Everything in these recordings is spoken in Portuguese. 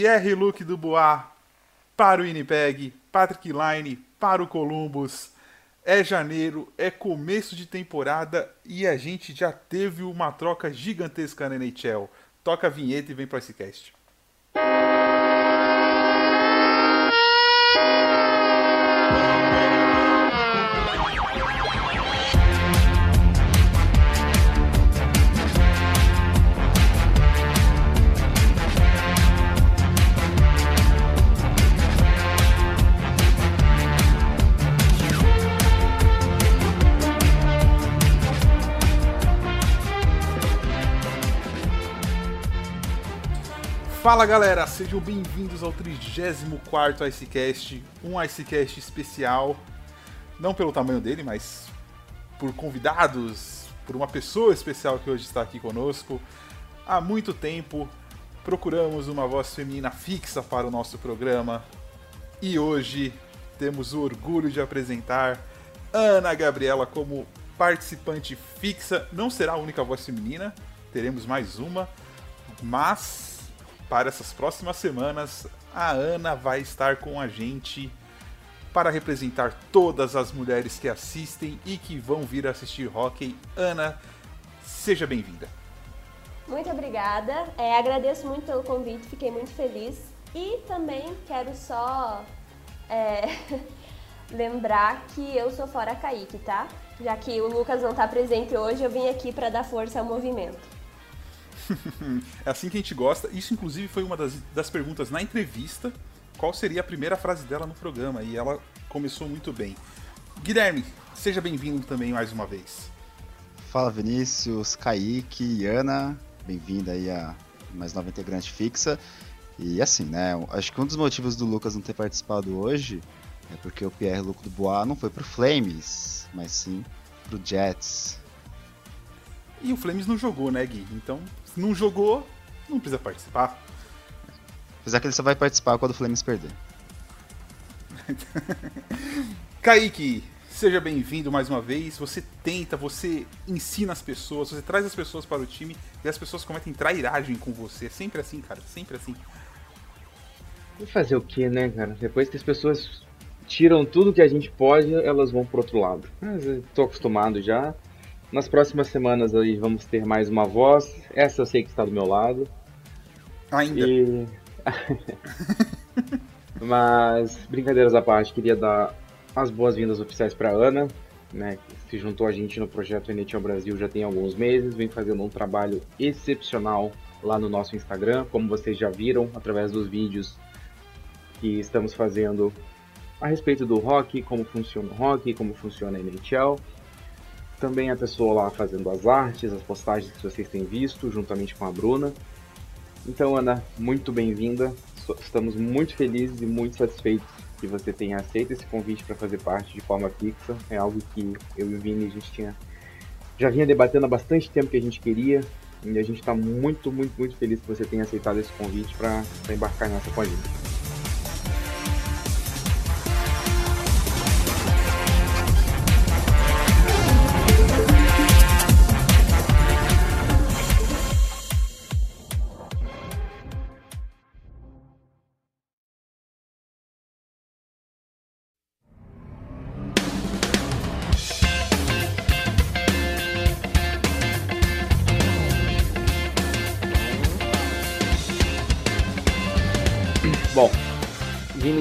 Pierre Luke Dubois para o Winnipeg, Patrick Line para o Columbus. É janeiro, é começo de temporada e a gente já teve uma troca gigantesca na NHL. Toca a vinheta e vem para esse cast. Fala galera, sejam bem-vindos ao 34 Icecast, um Icecast especial, não pelo tamanho dele, mas por convidados, por uma pessoa especial que hoje está aqui conosco. Há muito tempo procuramos uma voz feminina fixa para o nosso programa e hoje temos o orgulho de apresentar Ana Gabriela como participante fixa. Não será a única voz feminina, teremos mais uma, mas para essas próximas semanas, a Ana vai estar com a gente para representar todas as mulheres que assistem e que vão vir assistir hockey. Ana, seja bem-vinda. Muito obrigada. É, agradeço muito pelo convite, fiquei muito feliz. E também quero só é, lembrar que eu sou fora Kaique, tá? Já que o Lucas não está presente hoje, eu vim aqui para dar força ao movimento. é assim que a gente gosta. Isso, inclusive, foi uma das, das perguntas na entrevista. Qual seria a primeira frase dela no programa? E ela começou muito bem. Guilherme, seja bem-vindo também mais uma vez. Fala Vinícius, Kaique Ana, bem-vinda aí a mais nova integrante fixa. E assim, né, acho que um dos motivos do Lucas não ter participado hoje é porque o Pierre Luc Dubois não foi pro Flames, mas sim pro Jets. E o Flames não jogou, né, Gui? Então não jogou, não precisa participar. Apesar que ele só vai participar quando o Flames perder. Kaique, seja bem-vindo mais uma vez. Você tenta, você ensina as pessoas, você traz as pessoas para o time e as pessoas cometem trairagem com você. É sempre assim, cara, sempre assim. E fazer o que, né, cara? Depois que as pessoas tiram tudo que a gente pode, elas vão pro outro lado. Mas eu tô acostumado já. Nas próximas semanas aí vamos ter mais uma voz. Essa eu sei que está do meu lado. Ainda. E... Mas, brincadeiras à parte, queria dar as boas-vindas oficiais para Ana, né, que se juntou a gente no projeto NHL Brasil já tem alguns meses, vem fazendo um trabalho excepcional lá no nosso Instagram, como vocês já viram através dos vídeos que estamos fazendo a respeito do rock, como funciona o rock, como funciona a NHL também a pessoa lá fazendo as artes, as postagens que vocês têm visto, juntamente com a Bruna. Então, Ana, muito bem-vinda. Estamos muito felizes e muito satisfeitos que você tenha aceito esse convite para fazer parte de forma fixa. É algo que eu e o Vini a gente tinha já vinha debatendo há bastante tempo que a gente queria. E a gente está muito, muito, muito feliz que você tenha aceitado esse convite para embarcar nessa com a gente.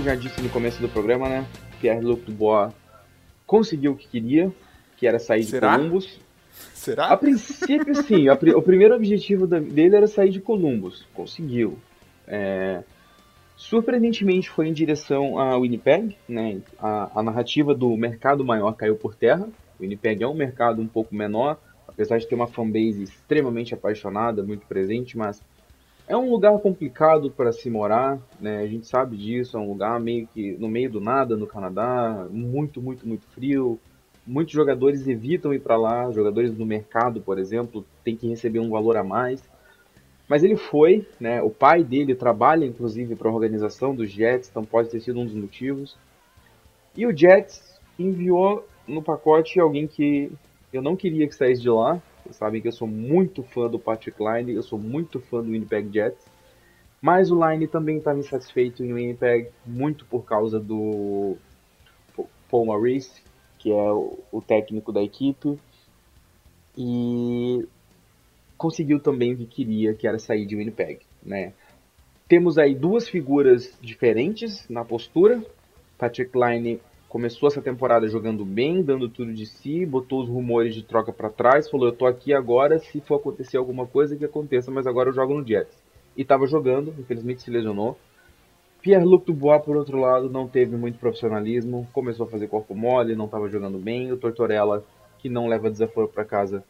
Já disse no começo do programa, né? Pierre-Luc Dubois conseguiu o que queria, que era sair Será? de Columbus. Será? A princípio, sim. A, o primeiro objetivo dele era sair de Columbus. Conseguiu. É, surpreendentemente foi em direção a Winnipeg, né? A, a, narrativa do mercado maior caiu por terra. Winnipeg é um mercado um pouco menor, apesar de ter uma fanbase extremamente apaixonada, muito presente, mas é um lugar complicado para se morar, né? A gente sabe disso, é um lugar meio que no meio do nada no Canadá, muito, muito, muito frio. Muitos jogadores evitam ir para lá, jogadores do mercado, por exemplo, tem que receber um valor a mais. Mas ele foi, né? O pai dele trabalha inclusive para a organização dos Jets, então pode ter sido um dos motivos. E o Jets enviou no pacote alguém que eu não queria que saísse de lá, sabem que eu sou muito fã do Patrick Line, eu sou muito fã do Winnipeg Jets. Mas o Line também estava insatisfeito em Winnipeg, muito por causa do Paul Maurice, que é o técnico da equipe, e conseguiu também o que queria, que era sair de Winnipeg. Né? Temos aí duas figuras diferentes na postura. Patrick Line começou essa temporada jogando bem, dando tudo de si, botou os rumores de troca para trás, falou: Eu tô aqui agora, se for acontecer alguma coisa, que aconteça, mas agora eu jogo no Jets. E estava jogando, infelizmente se lesionou. Pierre-Luc Dubois, por outro lado, não teve muito profissionalismo, começou a fazer corpo mole, não estava jogando bem. O Tortorella, que não leva desaforo para casa,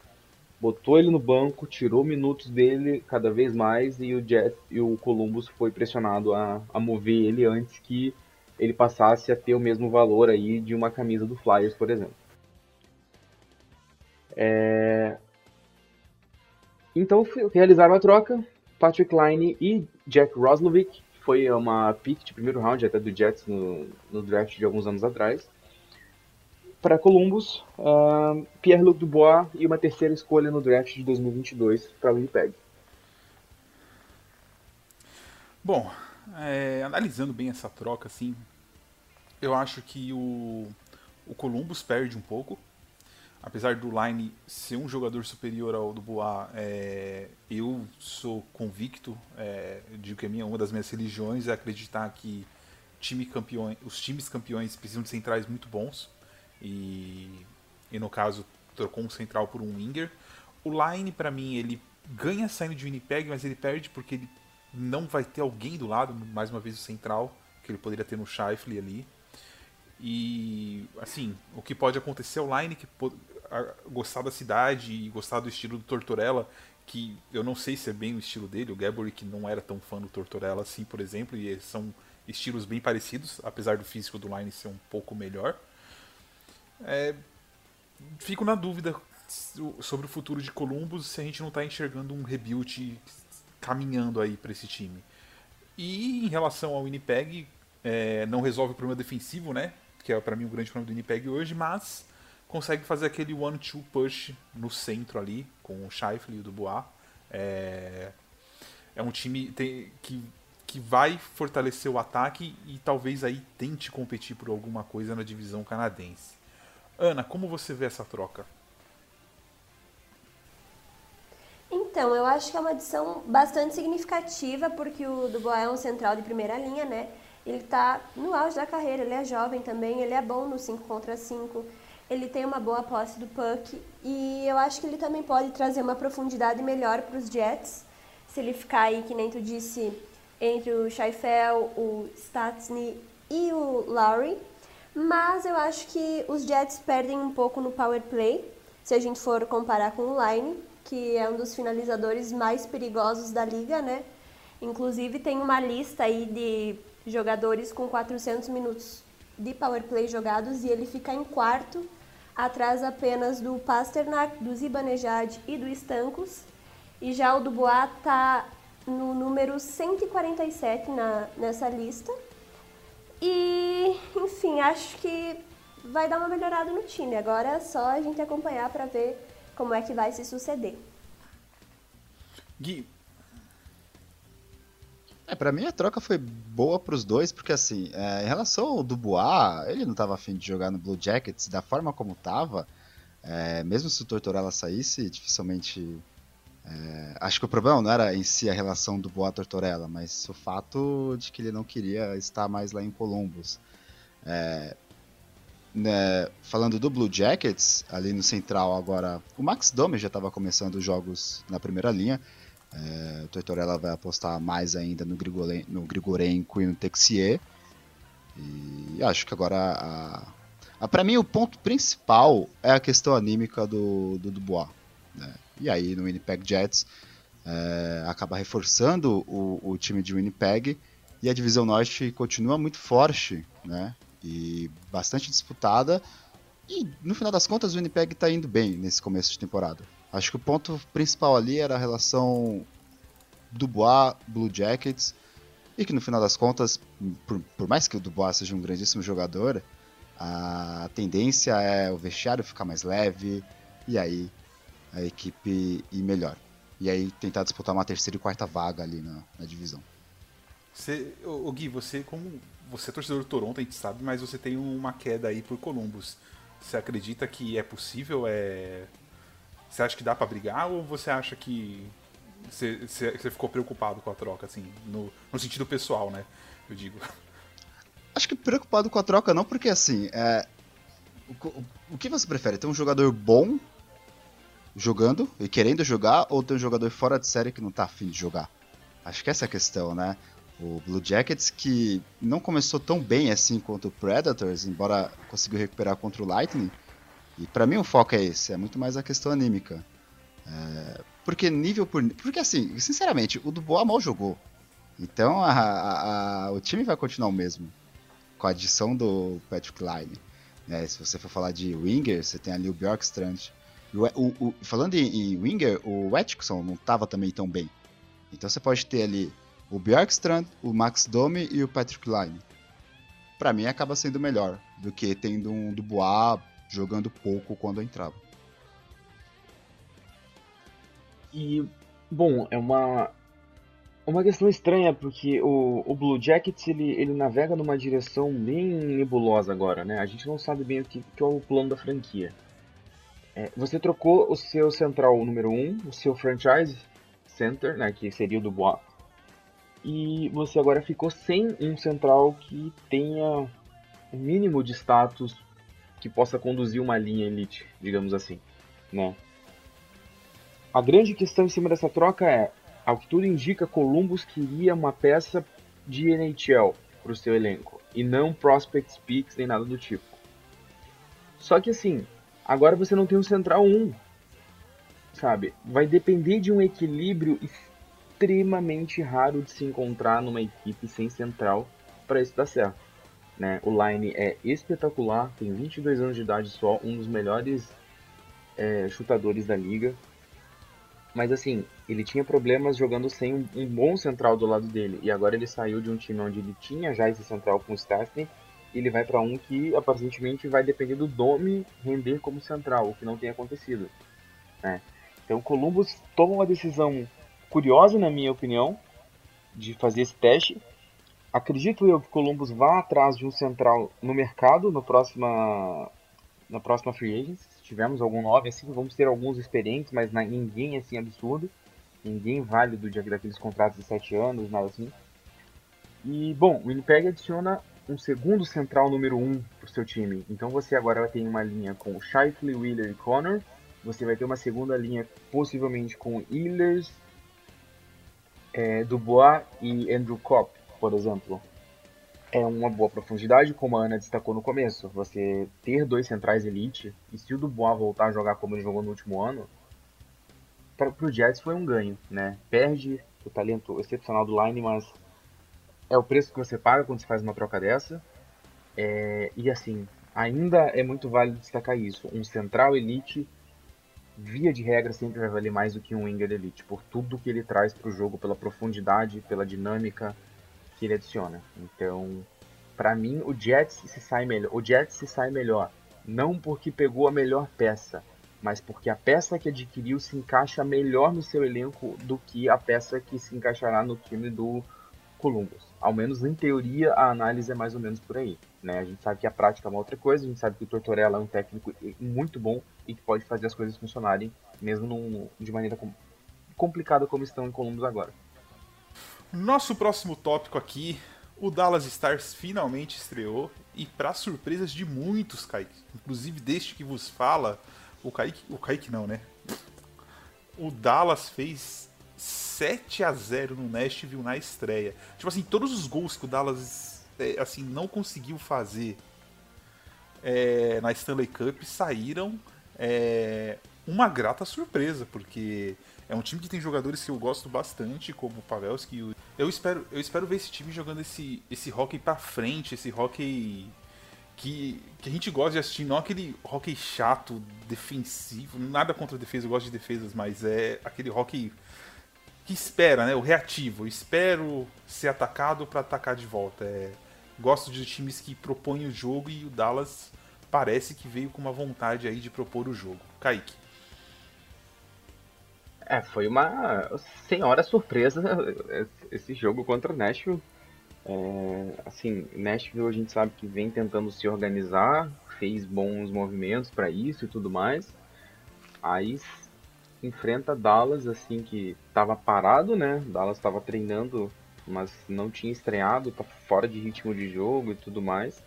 botou ele no banco, tirou minutos dele cada vez mais e o Jet e o Columbus foi pressionado a, a mover ele antes que ele passasse a ter o mesmo valor aí de uma camisa do Flyers, por exemplo. É... Então realizaram a troca, Patrick Line e Jack Roslovic, foi uma pick de primeiro round até do Jets no, no draft de alguns anos atrás. Para Columbus, uh, Pierre-Luc Dubois e uma terceira escolha no draft de 2022 para Winnipeg. Bom, é, analisando bem essa troca, assim, eu acho que o, o Columbus perde um pouco. Apesar do Line ser um jogador superior ao do Boa, é, eu sou convicto é, de que a minha, uma das minhas religiões é acreditar que time campeão, os times campeões precisam de centrais muito bons. E, e no caso, trocou um central por um winger. O Line, para mim, ele ganha saindo de Winnipeg, mas ele perde porque ele não vai ter alguém do lado, mais uma vez o central, que ele poderia ter no Scheifele ali. E, assim, o que pode acontecer é o Line que gostar da cidade e gostar do estilo do Tortorella, que eu não sei se é bem o estilo dele, o Gabori que não era tão fã do Tortorella assim, por exemplo, e são estilos bem parecidos, apesar do físico do Line ser um pouco melhor. É, fico na dúvida sobre o futuro de Columbus se a gente não está enxergando um rebuild caminhando aí para esse time. E em relação ao Winnipeg, é, não resolve o problema defensivo, né? Que é para mim o grande problema do Winnipeg hoje, mas consegue fazer aquele one-two push no centro ali, com o Scheifele e o Dubois. É, é um time tem, que, que vai fortalecer o ataque e talvez aí tente competir por alguma coisa na divisão canadense. Ana, como você vê essa troca? Então, eu acho que é uma adição bastante significativa, porque o Dubois é um central de primeira linha, né? Ele está no auge da carreira, ele é jovem também, ele é bom no 5 contra 5, ele tem uma boa posse do puck e eu acho que ele também pode trazer uma profundidade melhor para os Jets, se ele ficar aí, que nem tu disse, entre o Scheifel, o Statsny e o Lowry. Mas eu acho que os Jets perdem um pouco no power play, se a gente for comparar com o Line, que é um dos finalizadores mais perigosos da liga, né? Inclusive tem uma lista aí de jogadores com 400 minutos de power play jogados e ele fica em quarto, atrás apenas do Pasternak, do Zibanejad e do Stancos. E já o Dubois está no número 147 na, nessa lista. E, enfim, acho que vai dar uma melhorada no time. Agora é só a gente acompanhar para ver como é que vai se suceder. Gui, é, pra mim a troca foi boa pros dois, porque assim, é, em relação ao Dubois, ele não tava afim de jogar no Blue Jackets da forma como tava. É, mesmo se o Tortorella saísse, dificilmente. É, acho que o problema não era em si a relação do Boa Tortorella, mas o fato de que ele não queria estar mais lá em Columbus. É, né, falando do Blue Jackets, ali no central agora, o Max Domi já estava começando os jogos na primeira linha. É, o Tortorella vai apostar mais ainda no, Grigoren, no Grigorenko e no Texier. E acho que agora a, a para mim o ponto principal é a questão anímica do, do Dubois. Né? E aí no Winnipeg Jets é, acaba reforçando o, o, time de Winnipeg e a divisão norte continua muito forte, né? E bastante disputada. E no final das contas o Winnipeg está indo bem nesse começo de temporada. Acho que o ponto principal ali era a relação Dubois, Blue Jackets, e que no final das contas, por, por mais que o Dubois seja um grandíssimo jogador, a tendência é o vestiário ficar mais leve e aí a equipe ir melhor. E aí tentar disputar uma terceira e quarta vaga ali na, na divisão. Você, o Gui, você como você é torcedor do Toronto, a gente sabe, mas você tem uma queda aí por Columbus. Você acredita que é possível? É... Você acha que dá para brigar ou você acha que você, ficou preocupado com a troca, assim, no, no sentido pessoal, né? Eu digo. Acho que preocupado com a troca não, porque assim, é... o, o que você prefere? Ter um jogador bom jogando e querendo jogar ou ter um jogador fora de série que não tá afim de jogar? Acho que essa é a questão, né? O Blue Jackets, que não começou tão bem assim quanto o Predators, embora conseguiu recuperar contra o Lightning. E para mim o foco é esse, é muito mais a questão anímica. É, porque nível por. Porque assim, sinceramente, o Dubois mal jogou. Então a, a, a, o time vai continuar o mesmo. Com a adição do Patrick Line. É, se você for falar de Winger, você tem ali o Bjorkstrand. O, o, o, falando em, em Winger, o Atkinson não estava também tão bem. Então você pode ter ali o Bjorkstrand, o Max Domi e o Patrick Line. Para mim acaba sendo melhor do que tendo um Dubois jogando pouco quando entrava. E bom, é uma uma questão estranha porque o, o Blue Jackets ele, ele navega numa direção bem nebulosa agora, né? A gente não sabe bem o que, que é o plano da franquia. É, você trocou o seu central número 1, um, o seu franchise center, né, que seria o Dubois, e você agora ficou sem um central que tenha um mínimo de status que possa conduzir uma linha elite, digamos assim, né? A grande questão em cima dessa troca é, ao que tudo indica, Columbus queria uma peça de NHL para o seu elenco e não prospect picks nem nada do tipo. Só que assim, agora você não tem um central 1, sabe? Vai depender de um equilíbrio extremamente raro de se encontrar numa equipe sem central para isso dar certo. Né? O Line é espetacular, tem 22 anos de idade só, um dos melhores é, chutadores da liga. Mas assim, ele tinha problemas jogando sem um, um, bom central do lado dele. E agora ele saiu de um time onde ele tinha já esse central com o Stastny. E ele vai para um que aparentemente vai depender do Domi render como central, o que não tem acontecido. Né? Então o Columbus toma uma decisão curiosa, na minha opinião, de fazer esse teste. Acredito eu que Columbus vá atrás de um central no mercado no próxima, na próxima free agency. Se tivermos algum nome assim, vamos ter alguns experientes, mas ninguém assim absurdo. Ninguém válido de, daqueles contratos de 7 anos, nada assim. E, bom, o Winnipeg adiciona um segundo central número 1 um para o seu time. Então você agora tem uma linha com Shifley, Wheeler e Connor. Você vai ter uma segunda linha possivelmente com Ehlers, é, Dubois e Andrew Kopp, por exemplo, é uma boa profundidade, como a Ana destacou no começo. Você ter dois centrais elite, e se o Dubois voltar a jogar como ele jogou no último ano, para o Jets foi um ganho, né? Perde o talento excepcional do Line, mas é o preço que você paga quando você faz uma troca dessa. É, e assim, ainda é muito válido destacar isso. Um central elite via de regra, sempre vai valer mais do que um Winger Elite, por tudo que ele traz para o jogo, pela profundidade, pela dinâmica que ele adiciona. Então, para mim, o Jets se sai melhor. O Jets se sai melhor, não porque pegou a melhor peça, mas porque a peça que adquiriu se encaixa melhor no seu elenco do que a peça que se encaixará no time do Columbus. Ao menos em teoria, a análise é mais ou menos por aí. Né? A gente sabe que a prática é uma outra coisa, a gente sabe que o Tortorella é um técnico muito bom e que pode fazer as coisas funcionarem, mesmo num, de maneira com, complicada como estão em Columbus agora. Nosso próximo tópico aqui, o Dallas Stars finalmente estreou e para surpresas de muitos, Kaique, inclusive deste que vos fala, o Kaique, o Kaique não, né? O Dallas fez 7 a 0 no Nashville na estreia. Tipo assim, todos os gols que o Dallas é, assim, não conseguiu fazer é, na Stanley Cup saíram é, uma grata surpresa, porque é um time que tem jogadores que eu gosto bastante, como o Pavelski. Eu espero, eu espero ver esse time jogando esse, esse hockey pra frente, esse hockey que, que a gente gosta de assistir, não aquele hockey chato, defensivo, nada contra a defesa, eu gosto de defesas, mas é aquele hockey que espera, né? O reativo. Eu espero ser atacado para atacar de volta. É, gosto de times que propõem o jogo e o Dallas parece que veio com uma vontade aí de propor o jogo. Kaique. É, foi uma senhora surpresa esse jogo contra o Nashville. É, assim, Nashville a gente sabe que vem tentando se organizar, fez bons movimentos para isso e tudo mais. Aí enfrenta Dallas assim que estava parado, né? Dallas estava treinando, mas não tinha estreado, tá fora de ritmo de jogo e tudo mais.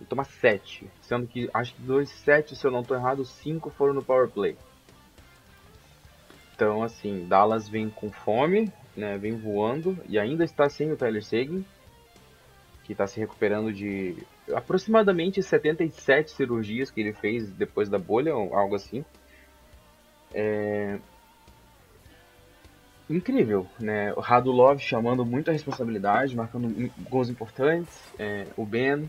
E toma 7, sendo que acho que dois 7, se eu não estou errado, 5 foram no power play. Então, assim, Dallas vem com fome, né, vem voando e ainda está sem o Tyler Seguin, que está se recuperando de aproximadamente 77 cirurgias que ele fez depois da bolha, algo assim. É... Incrível, né? O Radulov chamando muita responsabilidade, marcando gols importantes. É, o Ben,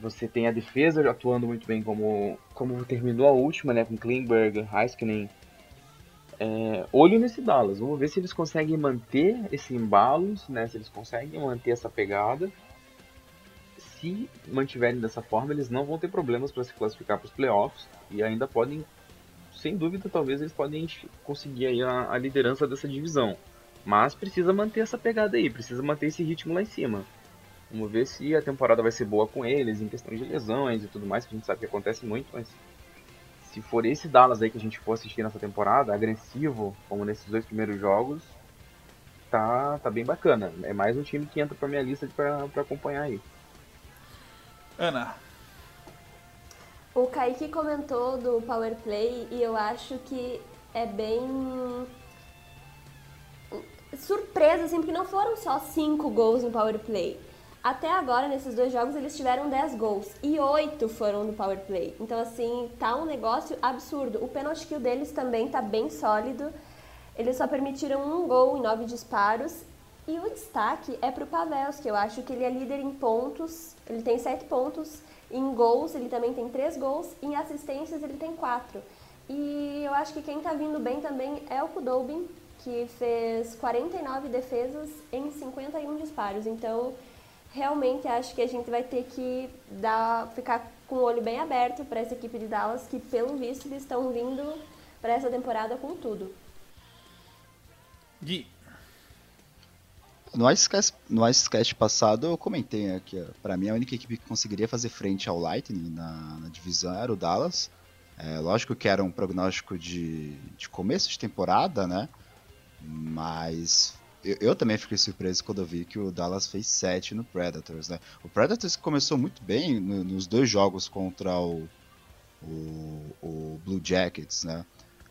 você tem a defesa atuando muito bem como, como terminou a última, né? Com Klingberg, Heiskanen, é, olho nesse Dallas. Vamos ver se eles conseguem manter esse embalo, né? Se eles conseguem manter essa pegada. Se mantiverem dessa forma, eles não vão ter problemas para se classificar para os playoffs e ainda podem, sem dúvida, talvez eles podem conseguir a, a liderança dessa divisão. Mas precisa manter essa pegada aí, precisa manter esse ritmo lá em cima. Vamos ver se a temporada vai ser boa com eles, em questão de lesões e tudo mais, que a gente sabe que acontece muito, mas se for esse Dallas aí que a gente for assistir nessa temporada, agressivo, como nesses dois primeiros jogos, tá, tá bem bacana. É mais um time que entra pra minha lista pra, pra acompanhar aí. Ana. O Kaique comentou do Power Play e eu acho que é bem surpresa, assim, porque não foram só cinco gols no Power Play. Até agora, nesses dois jogos, eles tiveram 10 gols e 8 foram no power play. Então, assim, tá um negócio absurdo. O penalty kill deles também tá bem sólido. Eles só permitiram um gol em 9 disparos. E o destaque é pro Pavels, que eu acho que ele é líder em pontos. Ele tem 7 pontos. Em gols, ele também tem 3 gols. Em assistências, ele tem 4. E eu acho que quem tá vindo bem também é o Kudobin, que fez 49 defesas em 51 disparos. Então, realmente acho que a gente vai ter que dar, ficar com o olho bem aberto para essa equipe de Dallas, que pelo visto eles estão vindo para essa temporada com tudo. Gui. No Icecast, no Icecast passado eu comentei né, que para mim a única equipe que conseguiria fazer frente ao Lightning na, na divisão era o Dallas. É, lógico que era um prognóstico de, de começo de temporada, né? Mas eu, eu, também fiquei surpreso quando eu vi que o Dallas fez 7 no Predators, né? O Predators começou muito bem no, nos dois jogos contra o, o, o Blue Jackets, né?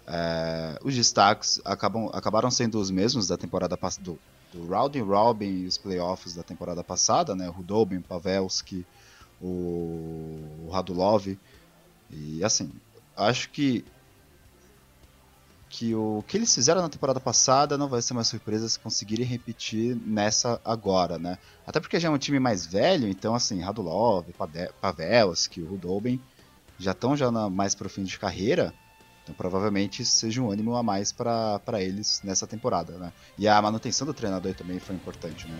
É, os destaques acabam, acabaram sendo os mesmos da temporada do, do Rowdy Robin e os playoffs da temporada passada, né? Rudobin, Pavelski, o, o Radulov. E assim, acho que que o que eles fizeram na temporada passada não vai ser uma surpresa se conseguirem repetir nessa agora, né? Até porque já é um time mais velho, então assim, Radulov, Pavelski, Rudolben já estão já na, mais pro fim de carreira, então provavelmente seja um ânimo a mais para eles nessa temporada, né? E a manutenção do treinador também foi importante, né?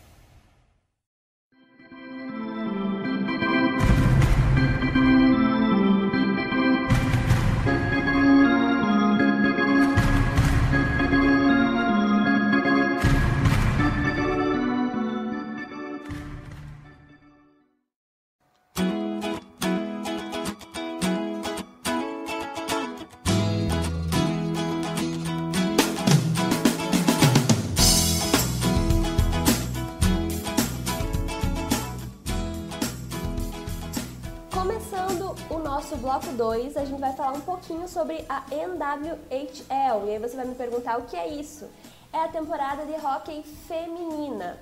2, a gente vai falar um pouquinho sobre a NWHL. E aí você vai me perguntar o que é isso? É a temporada de hockey feminina.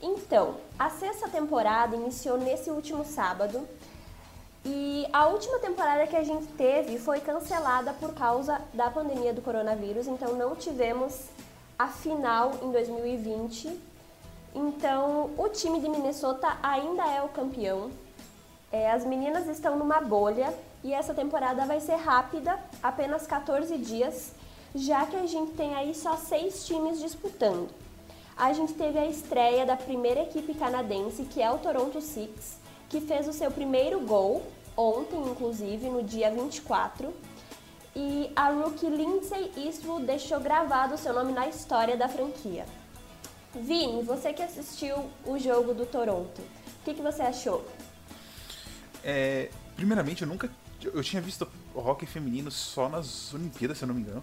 Então, a sexta temporada iniciou nesse último sábado. E a última temporada que a gente teve foi cancelada por causa da pandemia do coronavírus, então não tivemos a final em 2020. Então, o time de Minnesota ainda é o campeão. É, as meninas estão numa bolha e essa temporada vai ser rápida, apenas 14 dias, já que a gente tem aí só seis times disputando. A gente teve a estreia da primeira equipe canadense, que é o Toronto Six, que fez o seu primeiro gol ontem, inclusive, no dia 24. E a rookie Lindsay Eastwood deixou gravado o seu nome na história da franquia. Vini, você que assistiu o jogo do Toronto, o que, que você achou? É, primeiramente, eu nunca. Eu tinha visto hockey feminino só nas Olimpíadas, se eu não me engano.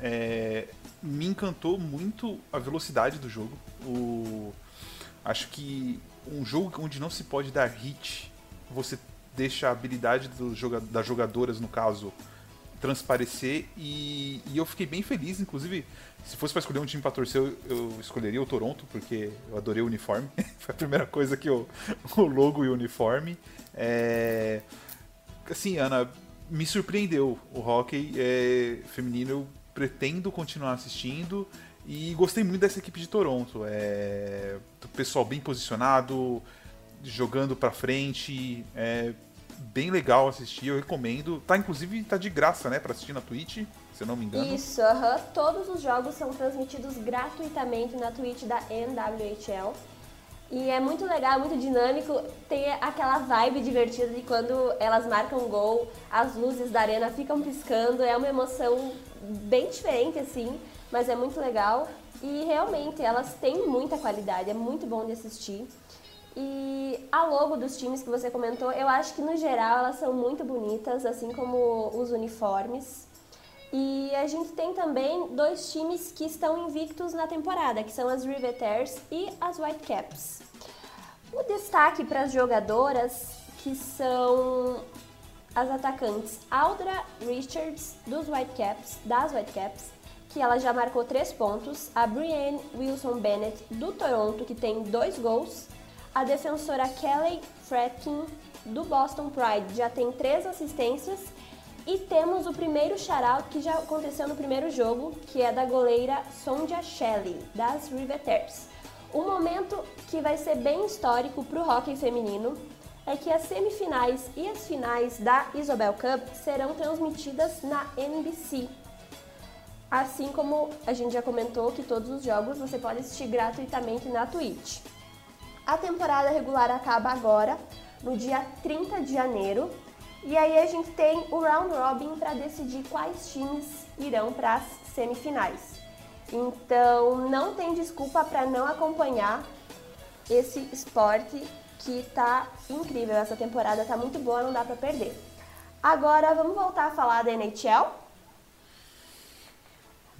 É, me encantou muito a velocidade do jogo. O, acho que um jogo onde não se pode dar hit, você deixa a habilidade do das jogadoras, no caso, transparecer. E, e eu fiquei bem feliz, inclusive, se fosse para escolher um time para torcer, eu, eu, escolheria o Toronto, porque eu adorei o uniforme. Foi a primeira coisa que eu. O logo e o uniforme. É, assim, Ana, me surpreendeu o hockey é, feminino. Eu pretendo continuar assistindo. E gostei muito dessa equipe de Toronto. É, pessoal bem posicionado, jogando para frente. É bem legal assistir, eu recomendo. Tá inclusive tá de graça, né, para assistir na Twitch, se eu não me engano. Isso, uh -huh. todos os jogos são transmitidos gratuitamente na Twitch da NWHL. E é muito legal, muito dinâmico, tem aquela vibe divertida de quando elas marcam gol, as luzes da arena ficam piscando, é uma emoção bem diferente assim, mas é muito legal. E realmente elas têm muita qualidade, é muito bom de assistir. E a logo dos times que você comentou, eu acho que no geral elas são muito bonitas, assim como os uniformes. E a gente tem também dois times que estão invictos na temporada, que são as Riveters e as Whitecaps. O destaque para as jogadoras, que são as atacantes Aldra Richards dos Whitecaps, das Whitecaps, que ela já marcou três pontos, a Brienne Wilson Bennett do Toronto, que tem dois gols, a defensora Kelly Fredkin do Boston Pride já tem três assistências e temos o primeiro shoutout que já aconteceu no primeiro jogo, que é da goleira Sonja Shelley, das Riveters. Um momento que vai ser bem histórico para o hockey feminino é que as semifinais e as finais da Isobel Cup serão transmitidas na NBC. Assim como a gente já comentou que todos os jogos você pode assistir gratuitamente na Twitch. A temporada regular acaba agora, no dia 30 de janeiro, e aí a gente tem o round robin para decidir quais times irão para as semifinais. Então não tem desculpa para não acompanhar esse esporte que tá incrível. Essa temporada tá muito boa, não dá para perder. Agora vamos voltar a falar da NHL.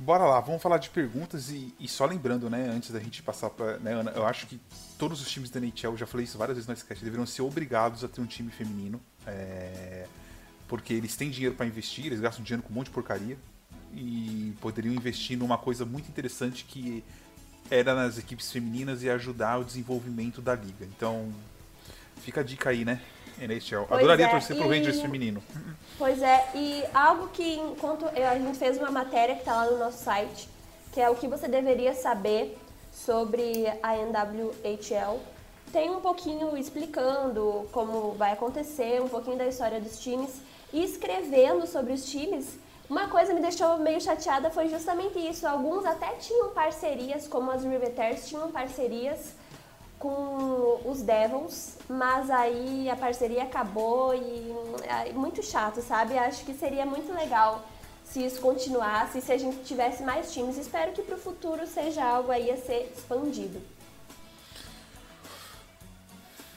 Bora lá, vamos falar de perguntas e, e só lembrando, né, antes da gente passar para, né, Ana, eu acho que todos os times da NHL, já falei isso várias vezes no sketch, deveriam ser obrigados a ter um time feminino, é, porque eles têm dinheiro para investir, eles gastam dinheiro com um monte de porcaria e poderiam investir numa coisa muito interessante que era nas equipes femininas e ajudar o desenvolvimento da liga. Então, fica a dica aí, né? NHL. Pois Adoraria é, torcer e... pro Rangers feminino. Pois é, e algo que enquanto a gente fez uma matéria que está lá no nosso site, que é o que você deveria saber sobre a NWHL. Tem um pouquinho explicando como vai acontecer, um pouquinho da história dos times e escrevendo sobre os times. Uma coisa me deixou meio chateada foi justamente isso. Alguns até tinham parcerias, como as Riveters tinham parcerias com os Devils, mas aí a parceria acabou e é muito chato, sabe? Acho que seria muito legal se isso continuasse, se a gente tivesse mais times. Espero que para o futuro seja algo aí a ser expandido.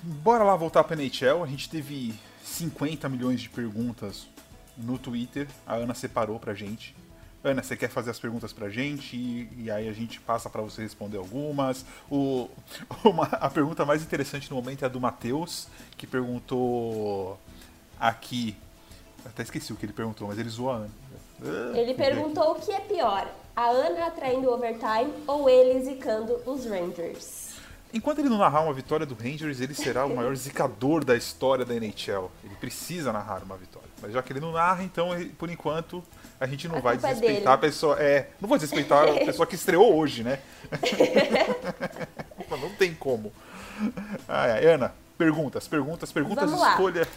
Bora lá voltar para a NHL. A gente teve 50 milhões de perguntas no Twitter. A Ana separou pra gente. Ana, você quer fazer as perguntas pra gente e, e aí a gente passa para você responder algumas. O, uma, a pergunta mais interessante no momento é a do Matheus, que perguntou aqui. Até esqueci o que ele perguntou, mas ele zoou a Ana. Ele perguntou o que é pior, a Ana atraindo o overtime ou ele zicando os Rangers. Enquanto ele não narrar uma vitória do Rangers, ele será o maior zicador da história da NHL. Ele precisa narrar uma vitória. Mas já que ele não narra, então, por enquanto, a gente não a vai é desrespeitar é a pessoa. É, não vou desrespeitar a pessoa que estreou hoje, né? não tem como. Ai, Ana, perguntas, perguntas, perguntas, Vamos lá. escolha.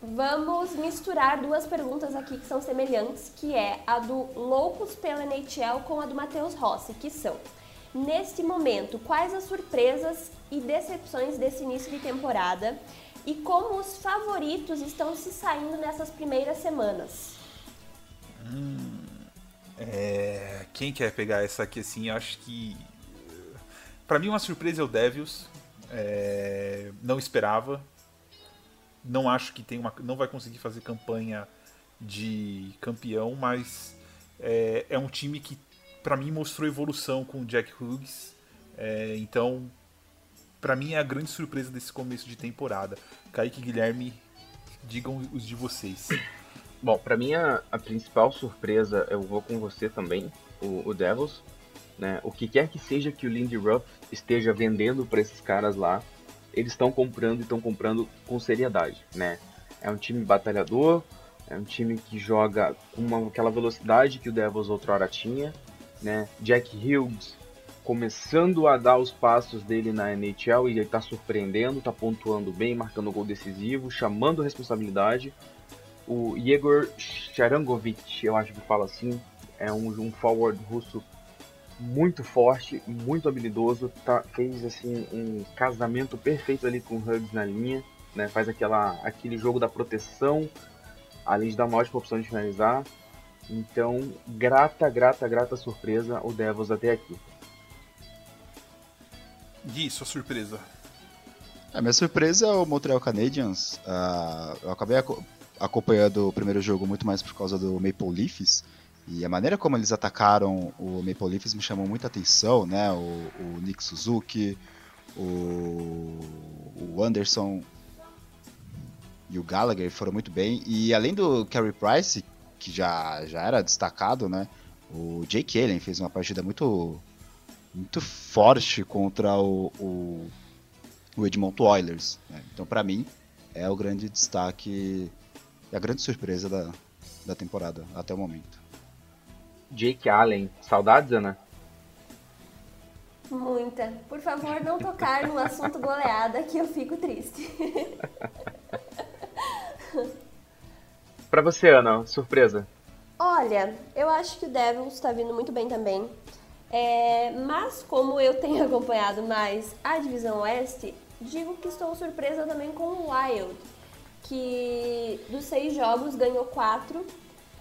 Vamos misturar duas perguntas aqui que são semelhantes, que é a do Loucos pela NHL com a do Matheus Rossi, que são Neste momento, quais as surpresas e decepções desse início de temporada e como os favoritos estão se saindo nessas primeiras semanas? É, quem quer pegar essa aqui assim? Eu acho que. Pra mim, uma surpresa é o Devils. É, não esperava. Não acho que tem uma, não vai conseguir fazer campanha de campeão, mas é, é um time que, pra mim, mostrou evolução com o Jack Hughes. É, então, pra mim, é a grande surpresa desse começo de temporada. Kaique e Guilherme, digam os de vocês. Bom, pra mim a, a principal surpresa, eu vou com você também, o, o Devils. Né? O que quer que seja que o Lindy Ruff esteja vendendo para esses caras lá, eles estão comprando e estão comprando com seriedade. Né? É um time batalhador, é um time que joga com uma, aquela velocidade que o Devils outrora tinha. Né? Jack Hughes começando a dar os passos dele na NHL e ele está surpreendendo, está pontuando bem, marcando gol decisivo, chamando responsabilidade o Yegor Sharangovich, eu acho que fala assim, é um, um forward russo muito forte, muito habilidoso, tá, fez assim um casamento perfeito ali com o Hugs na linha, né, faz aquela, aquele jogo da proteção, além de dar uma ótima opção de finalizar. Então, grata, grata, grata surpresa o Devils até aqui. Gui, sua surpresa. A minha surpresa é o Montreal Canadiens. Ah, eu acabei acompanhando o primeiro jogo muito mais por causa do Maple Leafs. E a maneira como eles atacaram o Maple Leafs me chamou muita atenção, né? O, o Nick Suzuki, o, o Anderson e o Gallagher foram muito bem. E além do Carey Price, que já, já era destacado, né? O Jake Allen fez uma partida muito, muito forte contra o, o, o Edmonton Oilers. né? Então, para mim, é o grande destaque e a grande surpresa da, da temporada até o momento. Jake Allen, saudades, Ana? Muita. Por favor, não tocar no assunto goleada que eu fico triste. Pra você, Ana, surpresa? Olha, eu acho que o Devils está vindo muito bem também. É, mas como eu tenho acompanhado mais a divisão oeste, digo que estou surpresa também com o Wild, que dos seis jogos ganhou quatro.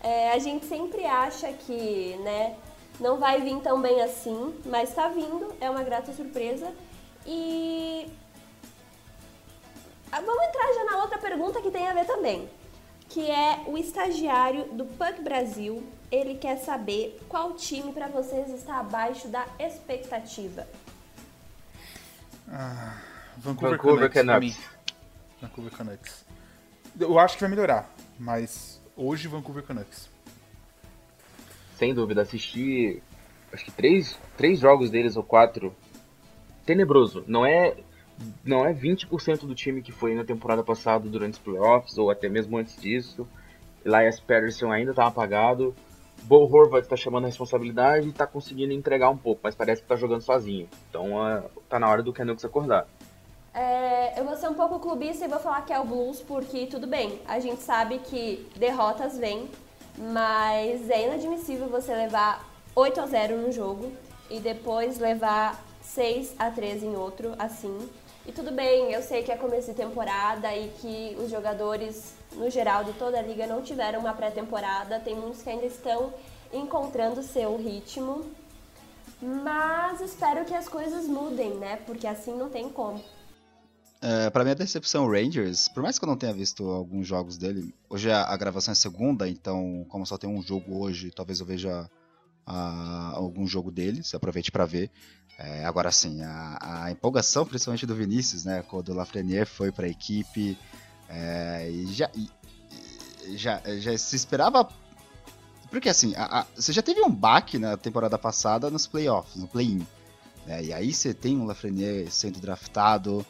É, a gente sempre acha que né, não vai vir tão bem assim, mas está vindo, é uma grata surpresa. E ah, vamos entrar já na outra pergunta que tem a ver também que é o estagiário do Puck Brasil. Ele quer saber qual time para vocês está abaixo da expectativa. Vancouver, Vancouver Canucks. Canucks. Vancouver Canucks. Eu acho que vai melhorar, mas hoje Vancouver Canucks. Sem dúvida, assisti acho que três, três jogos deles ou quatro. Tenebroso. Não é não é 20% do time que foi na temporada passada durante os playoffs ou até mesmo antes disso. Elias Patterson ainda tá apagado. Bo Horvath está chamando a responsabilidade e está conseguindo entregar um pouco, mas parece que está jogando sozinho. Então uh, tá na hora do Canucks acordar. É, eu vou ser um pouco clubista e vou falar que é o Blues, porque tudo bem, a gente sabe que derrotas vêm, mas é inadmissível você levar 8 a 0 no jogo e depois levar 6 a 3 em outro, assim. E tudo bem, eu sei que é começo de temporada e que os jogadores, no geral, de toda a liga não tiveram uma pré-temporada. Tem muitos que ainda estão encontrando seu ritmo. Mas espero que as coisas mudem, né? Porque assim não tem como. É, para minha decepção, o Rangers, por mais que eu não tenha visto alguns jogos dele, hoje a, a gravação é segunda, então como só tem um jogo hoje, talvez eu veja ah, algum jogo deles, aproveite para ver. É, agora sim, a, a empolgação, principalmente do Vinícius, né, quando o Lafreniere foi para a equipe, é, e já, e- já, já se esperava. Porque assim, a- a- você já teve um baque na temporada passada nos playoffs, no play-in. né, e aí você tem um Lafreniere sendo draftado,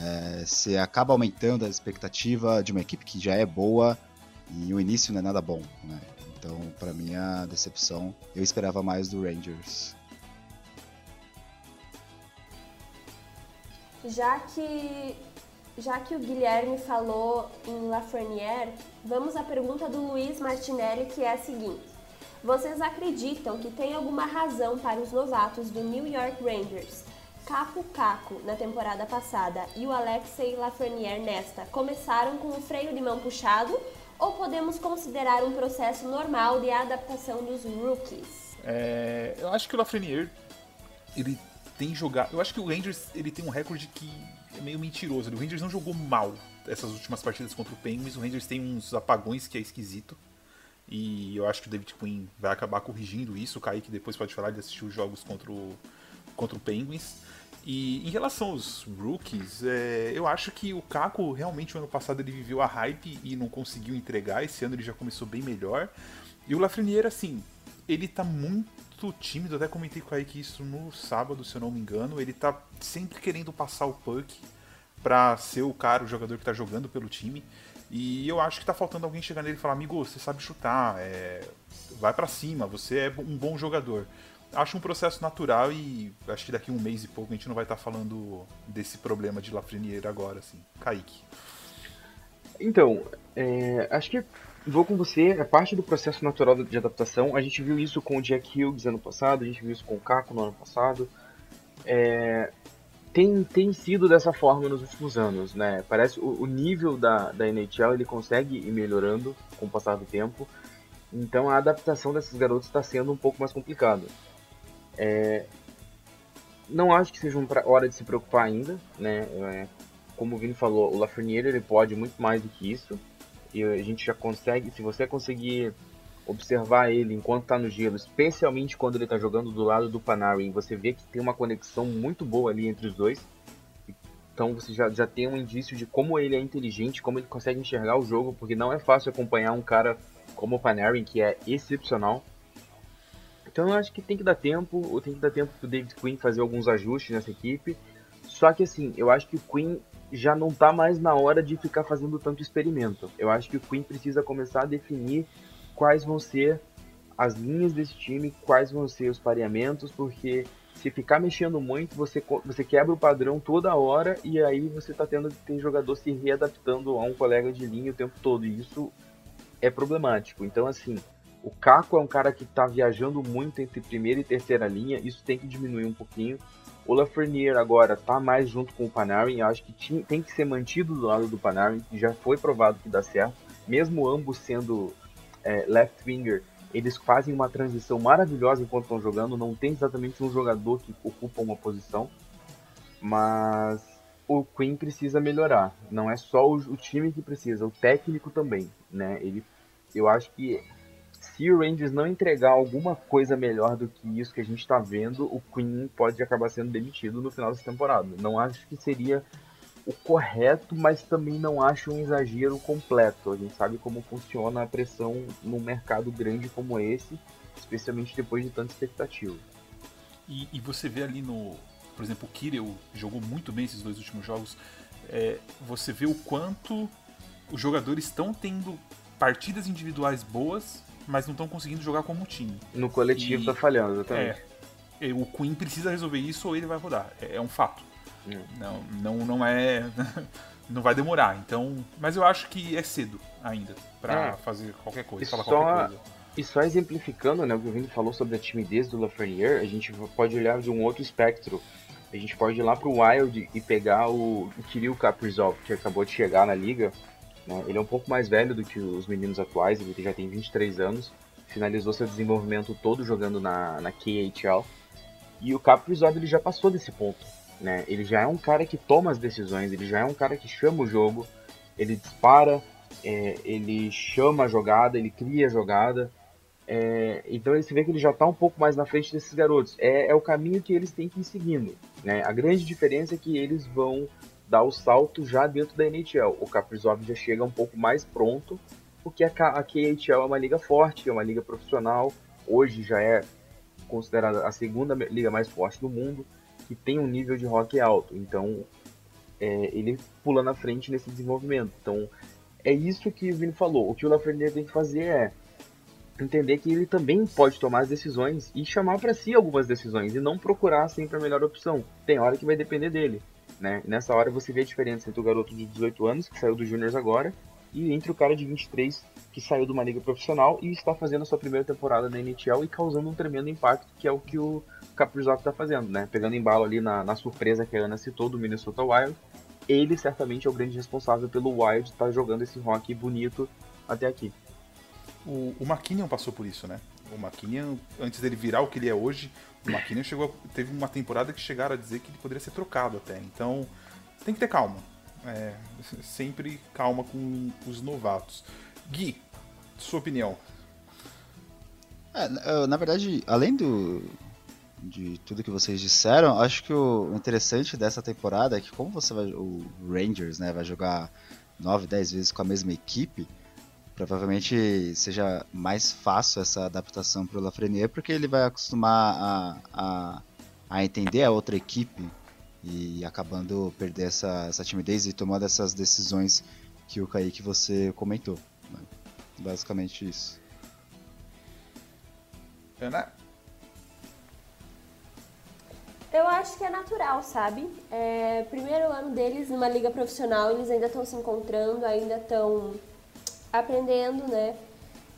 é, você acaba aumentando a expectativa de uma equipe que já é boa e o início não é nada bom. Né? Então, para mim, a decepção, eu esperava mais do Rangers. já que já que o Guilherme falou em Lafreniere, vamos à pergunta do Luiz Martinelli, que é a seguinte: Vocês acreditam que tem alguma razão para os novatos do New York Rangers, Capo Caco na temporada passada e o Alexei Lafreniere nesta, começaram com o freio de mão puxado? Ou podemos considerar um processo normal de adaptação dos rookies? É, eu acho que o Lafreniere ele tem jogado. Eu acho que o Rangers ele tem um recorde que é meio mentiroso. O Rangers não jogou mal essas últimas partidas contra o Penguins. O Rangers tem uns apagões que é esquisito. E eu acho que o David Quinn vai acabar corrigindo isso. O Kaique depois pode falar, ele assistiu os jogos contra o, contra o Penguins. E em relação aos rookies, é, eu acho que o Caco realmente no ano passado ele viveu a hype e não conseguiu entregar. Esse ano ele já começou bem melhor. E o Lafreniere, assim, ele tá muito tímido. Até comentei com o Kaique isso no sábado, se eu não me engano. Ele tá sempre querendo passar o puck para ser o cara, o jogador que tá jogando pelo time. E eu acho que tá faltando alguém chegar nele e falar: amigo, você sabe chutar, é... vai para cima, você é um bom jogador acho um processo natural e acho que daqui um mês e pouco a gente não vai estar falando desse problema de Lafreniere agora, assim. Kaique. Então, é, acho que vou com você, é parte do processo natural de adaptação. A gente viu isso com o Jack Hughes ano passado, a gente viu isso com o Caco no ano passado. É, tem, tem sido dessa forma nos últimos anos, né? Parece o, o nível da, da NHL ele consegue ir melhorando com o passar do tempo. Então a adaptação desses garotos está sendo um pouco mais complicada. É, não acho que seja hora de se preocupar ainda, né? É, como o Vini falou, o Lafreniere ele pode muito mais do que isso. E a gente já consegue, se você conseguir observar ele enquanto está no gelo, especialmente quando ele está jogando do lado do Panarin, você vê que tem uma conexão muito boa ali entre os dois. Então você já, já tem um indício de como ele é inteligente, como ele consegue enxergar o jogo, porque não é fácil acompanhar um cara como o Panarin, que é excepcional. Então eu acho que tem que dar tempo, ou tem que dar tempo pro David Quinn fazer alguns ajustes nessa equipe. Só que assim, eu acho que o Quinn já não tá mais na hora de ficar fazendo tanto experimento. Eu acho que o Quinn precisa começar a definir quais vão ser as linhas desse time, quais vão ser os pareamentos, porque se ficar mexendo muito, você, você quebra o padrão toda hora e aí você tá tendo ter jogador se readaptando a um colega de linha o tempo todo. E isso é problemático. Então, assim, o Caco é um cara que está viajando muito entre primeira e terceira linha, isso tem que diminuir um pouquinho. O Lafreniere agora está mais junto com o Panarin, acho que tem que ser mantido do lado do Panarin, que já foi provado que dá certo. Mesmo ambos sendo é, left winger, eles fazem uma transição maravilhosa enquanto estão jogando. Não tem exatamente um jogador que ocupa uma posição, mas o Queen precisa melhorar. Não é só o, o time que precisa, o técnico também, né? Ele, eu acho que se o Rangers não entregar alguma coisa melhor do que isso que a gente está vendo, o Queen pode acabar sendo demitido no final dessa temporada. Não acho que seria o correto, mas também não acho um exagero completo. A gente sabe como funciona a pressão num mercado grande como esse, especialmente depois de tanta expectativa. E, e você vê ali no. Por exemplo, o Kirill jogou muito bem esses dois últimos jogos. É, você vê o quanto os jogadores estão tendo partidas individuais boas mas não estão conseguindo jogar como time. No coletivo e, tá falhando, exatamente. É, o Queen precisa resolver isso ou ele vai rodar. É, é um fato. Hum. Não, não, não é. não vai demorar. Então, mas eu acho que é cedo ainda para é. fazer qualquer coisa, falar só, qualquer coisa. E só exemplificando, né, o que o Vini falou sobre a timidez do Lafreniere, a gente pode olhar de um outro espectro. A gente pode ir lá pro Wild e pegar o, o Kirill Kaprizov, que acabou de chegar na liga, né? Ele é um pouco mais velho do que os meninos atuais, ele já tem 23 anos, finalizou seu desenvolvimento todo jogando na, na KHL. E o Caprizov ele já passou desse ponto. Né? Ele já é um cara que toma as decisões, ele já é um cara que chama o jogo, ele dispara, é, ele chama a jogada, ele cria a jogada. É, então você vê que ele já está um pouco mais na frente desses garotos. É, é, o caminho que eles têm que ir seguindo. Né? A grande diferença é que eles vão dar o salto já dentro da NHL. O Kaprizov já chega um pouco mais pronto, porque a, a KHL é uma liga forte, é uma liga profissional, hoje já é considerada a segunda liga mais forte do mundo, que tem um nível de hockey alto. Então, é, ele pula na frente nesse desenvolvimento. Então, é isso que o Vini falou. O que o Lafreniere tem que fazer é entender que ele também pode tomar as decisões e chamar para si algumas decisões e não procurar sempre a melhor opção. Tem hora que vai depender dele. Né? Nessa hora você vê a diferença entre o garoto de 18 anos, que saiu dos Juniors agora, e entre o cara de 23 que saiu de uma liga profissional e está fazendo a sua primeira temporada na NHL e causando um tremendo impacto, que é o que o Kaprizov está fazendo, né? Pegando embalo ali na, na surpresa que a Ana citou do Minnesota Wild, ele certamente é o grande responsável pelo Wild estar tá jogando esse hockey bonito até aqui. O, o McKinnon passou por isso, né? O McKinnon, antes dele virar o que ele é hoje, o McKinnon chegou, teve uma temporada que chegaram a dizer que ele poderia ser trocado até. Então, tem que ter calma. É, sempre calma com os novatos. Gui, sua opinião? É, na verdade, além do, de tudo que vocês disseram, acho que o interessante dessa temporada é que como você vai, o Rangers, né, vai jogar 9, 10 vezes com a mesma equipe, provavelmente seja mais fácil essa adaptação para o Lafreniere, porque ele vai acostumar a, a, a, entender a outra equipe e acabando perder essa, essa timidez e tomando essas decisões que o Kaique você comentou. Né? Basicamente isso. Ana? Eu acho que é natural, sabe? É, primeiro ano deles numa liga profissional, eles ainda estão se encontrando, ainda estão aprendendo, né?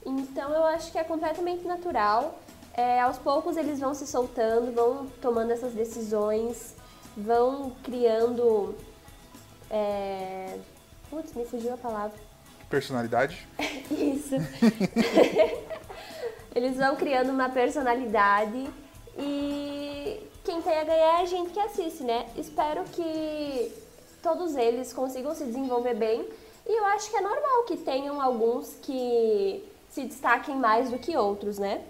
Então eu acho que é completamente natural. É, aos poucos eles vão se soltando, vão tomando essas decisões, vão criando. É... Putz, me fugiu a palavra. Personalidade? Isso. eles vão criando uma personalidade e quem tem a ganhar é a gente que assiste, né? Espero que todos eles consigam se desenvolver bem e eu acho que é normal que tenham alguns que se destaquem mais do que outros, né?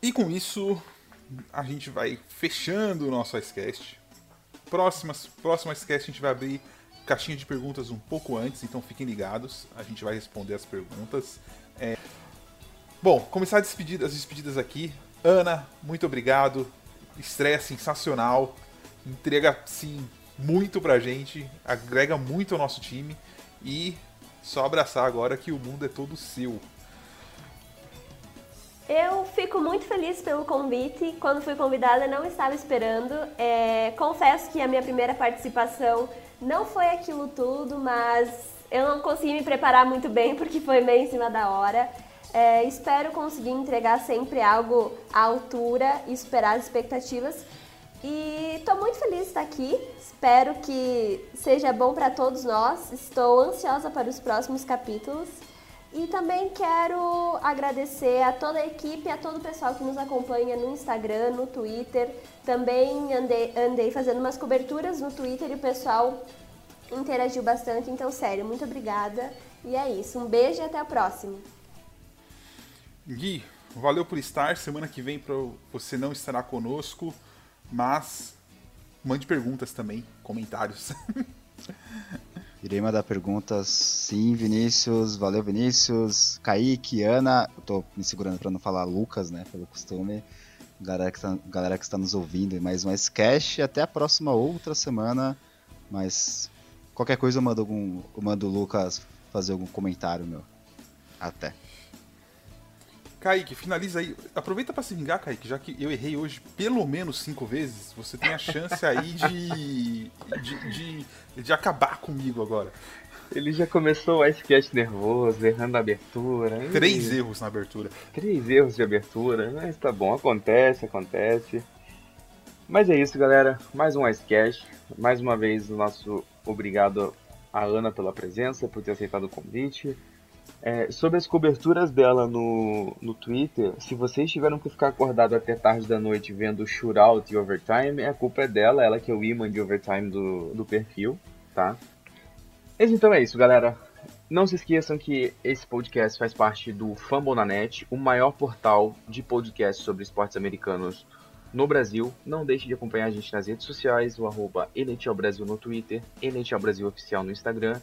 E com isso, a gente vai fechando o nosso Icecast. Próximas, próximo Icecast a gente vai abrir caixinha de perguntas um pouco antes, então fiquem ligados. A gente vai responder as perguntas. É... Bom, começar despedida, as despedidas aqui. Ana, muito obrigado. Estreia sensacional. Entrega, sim, muito pra gente, agrega muito ao nosso time e só abraçar agora que o mundo é todo seu. Eu fico muito feliz pelo convite. Quando fui convidada, não estava esperando. É, confesso que a minha primeira participação não foi aquilo tudo, mas eu não consegui me preparar muito bem porque foi meio em cima da hora. É, espero conseguir entregar sempre algo à altura e superar as expectativas. E estou muito feliz de estar aqui. Espero que seja bom para todos nós. Estou ansiosa para os próximos capítulos. E também quero agradecer a toda a equipe, a todo o pessoal que nos acompanha no Instagram, no Twitter. Também andei, andei fazendo umas coberturas no Twitter e o pessoal interagiu bastante. Então, sério, muito obrigada. E é isso. Um beijo e até a próxima. Gui, valeu por estar. Semana que vem você não estará conosco. Mas mande perguntas também, comentários. Irei mandar perguntas, sim, Vinícius. Valeu, Vinícius. Kaique, Ana. Eu tô me segurando para não falar Lucas, né? Pelo costume. Galera que, tá, galera que está nos ouvindo. Mais um Cash. Até a próxima outra semana. Mas qualquer coisa eu mando, algum, eu mando o Lucas fazer algum comentário meu. Até. Kaique, finaliza aí. Aproveita para se vingar, Kaique, já que eu errei hoje pelo menos cinco vezes. Você tem a chance aí de, de, de, de acabar comigo agora. Ele já começou o Icecast nervoso, errando a abertura. Três erros na abertura. Três erros de abertura, mas tá bom, acontece, acontece. Mas é isso, galera. Mais um Icecast. Mais uma vez, o nosso obrigado a Ana pela presença, por ter aceitado o convite. É, sobre as coberturas dela no, no Twitter, se vocês tiveram que ficar acordado até tarde da noite vendo shootout e overtime, a culpa é dela, ela que é o imã de overtime do, do perfil, tá? Mas então é isso, galera. Não se esqueçam que esse podcast faz parte do Fambonanet, o maior portal de podcast sobre esportes americanos no Brasil. Não deixe de acompanhar a gente nas redes sociais, o arroba Brasil no Twitter, NHL Brasil Oficial no Instagram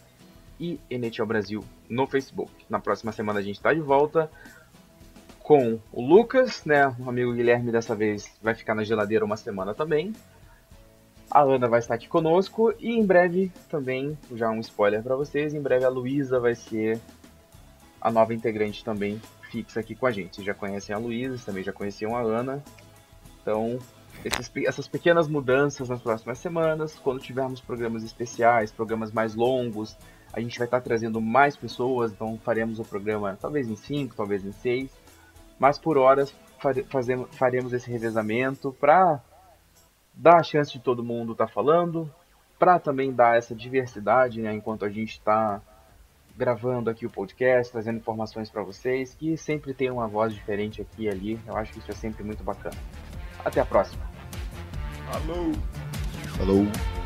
e NHL Brasil no Facebook. Na próxima semana a gente está de volta com o Lucas, né? O amigo Guilherme dessa vez vai ficar na geladeira uma semana também. A Ana vai estar aqui conosco e em breve também, já um spoiler para vocês, em breve a Luísa vai ser a nova integrante também fixa aqui com a gente. Vocês já conhecem a Luísa, também já conheciam a Ana. Então, esses, essas pequenas mudanças nas próximas semanas. Quando tivermos programas especiais, programas mais longos, a gente vai estar trazendo mais pessoas, então faremos o programa talvez em 5, talvez em 6. Mas por horas fazemos, faremos esse revezamento para dar a chance de todo mundo estar tá falando, para também dar essa diversidade, né, enquanto a gente está gravando aqui o podcast, trazendo informações para vocês, que sempre tem uma voz diferente aqui e ali. Eu acho que isso é sempre muito bacana. Até a próxima. Falou! Falou!